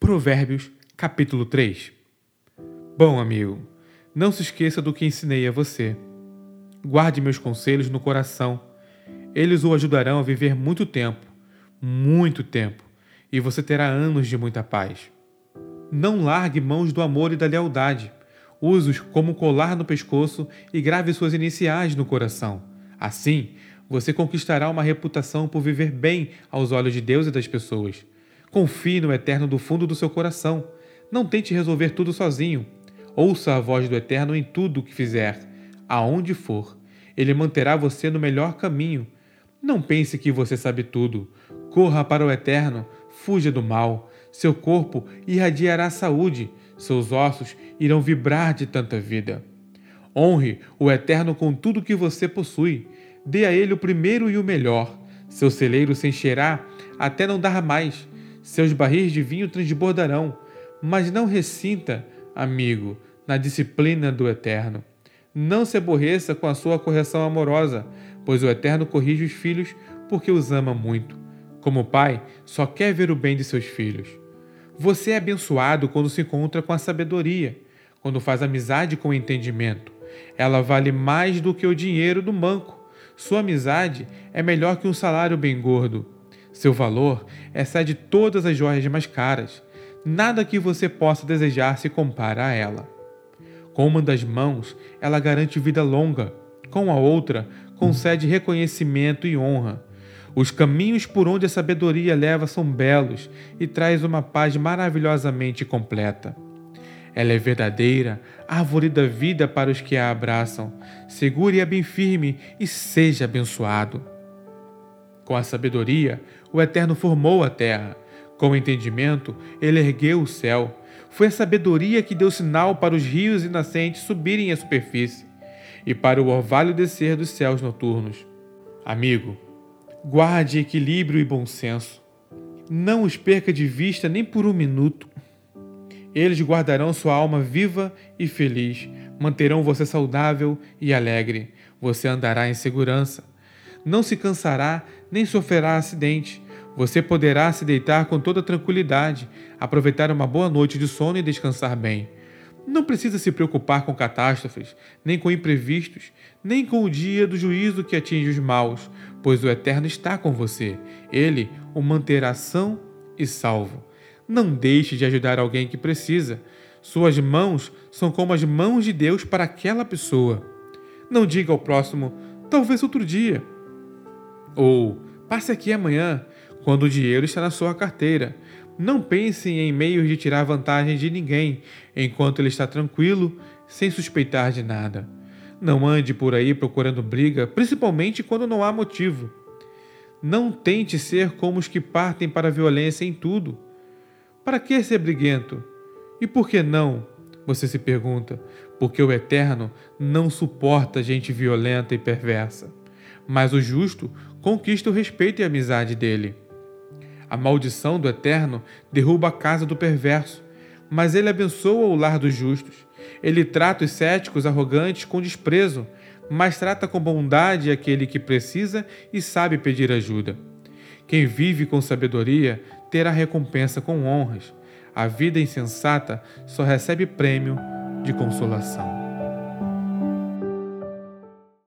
Provérbios, capítulo 3 Bom amigo, não se esqueça do que ensinei a você. Guarde meus conselhos no coração. Eles o ajudarão a viver muito tempo, muito tempo, e você terá anos de muita paz. Não largue mãos do amor e da lealdade. Use-os como colar no pescoço e grave suas iniciais no coração. Assim, você conquistará uma reputação por viver bem aos olhos de Deus e das pessoas. Confie no Eterno do fundo do seu coração. Não tente resolver tudo sozinho. Ouça a voz do Eterno em tudo o que fizer, aonde for. Ele manterá você no melhor caminho. Não pense que você sabe tudo. Corra para o Eterno, fuja do mal. Seu corpo irradiará saúde, seus ossos irão vibrar de tanta vida. Honre o Eterno com tudo que você possui. Dê a ele o primeiro e o melhor. Seu celeiro se encherá até não dar mais seus barris de vinho transbordarão, mas não ressinta, amigo, na disciplina do Eterno. Não se aborreça com a sua correção amorosa, pois o Eterno corrige os filhos porque os ama muito. Como pai, só quer ver o bem de seus filhos. Você é abençoado quando se encontra com a sabedoria, quando faz amizade com o entendimento. Ela vale mais do que o dinheiro do banco. Sua amizade é melhor que um salário bem gordo. Seu valor excede todas as joias mais caras. Nada que você possa desejar se compara a ela. Com uma das mãos, ela garante vida longa, com a outra, concede reconhecimento e honra. Os caminhos por onde a sabedoria leva são belos e traz uma paz maravilhosamente completa. Ela é verdadeira, árvore da vida para os que a abraçam. Segure-a bem firme e seja abençoado. Com a sabedoria, o Eterno formou a terra. Com o entendimento, ele ergueu o céu. Foi a sabedoria que deu sinal para os rios e nascentes subirem à superfície e para o orvalho descer dos céus noturnos. Amigo, guarde equilíbrio e bom senso. Não os perca de vista nem por um minuto. Eles guardarão sua alma viva e feliz, manterão você saudável e alegre. Você andará em segurança não se cansará nem sofrerá acidente. Você poderá se deitar com toda tranquilidade, aproveitar uma boa noite de sono e descansar bem. Não precisa se preocupar com catástrofes, nem com imprevistos, nem com o dia do juízo que atinge os maus, pois o Eterno está com você. Ele o manterá são e salvo. Não deixe de ajudar alguém que precisa. Suas mãos são como as mãos de Deus para aquela pessoa. Não diga ao próximo, talvez outro dia. Ou passe aqui amanhã, quando o dinheiro está na sua carteira. Não pense em meios de tirar vantagem de ninguém enquanto ele está tranquilo, sem suspeitar de nada. Não ande por aí procurando briga, principalmente quando não há motivo. Não tente ser como os que partem para a violência em tudo. Para que ser briguento? E por que não? Você se pergunta. Porque o Eterno não suporta gente violenta e perversa. Mas o justo conquista o respeito e a amizade dele. A maldição do Eterno derruba a casa do perverso, mas ele abençoa o lar dos justos. Ele trata os céticos arrogantes com desprezo, mas trata com bondade aquele que precisa e sabe pedir ajuda. Quem vive com sabedoria terá recompensa com honras. A vida insensata só recebe prêmio de consolação.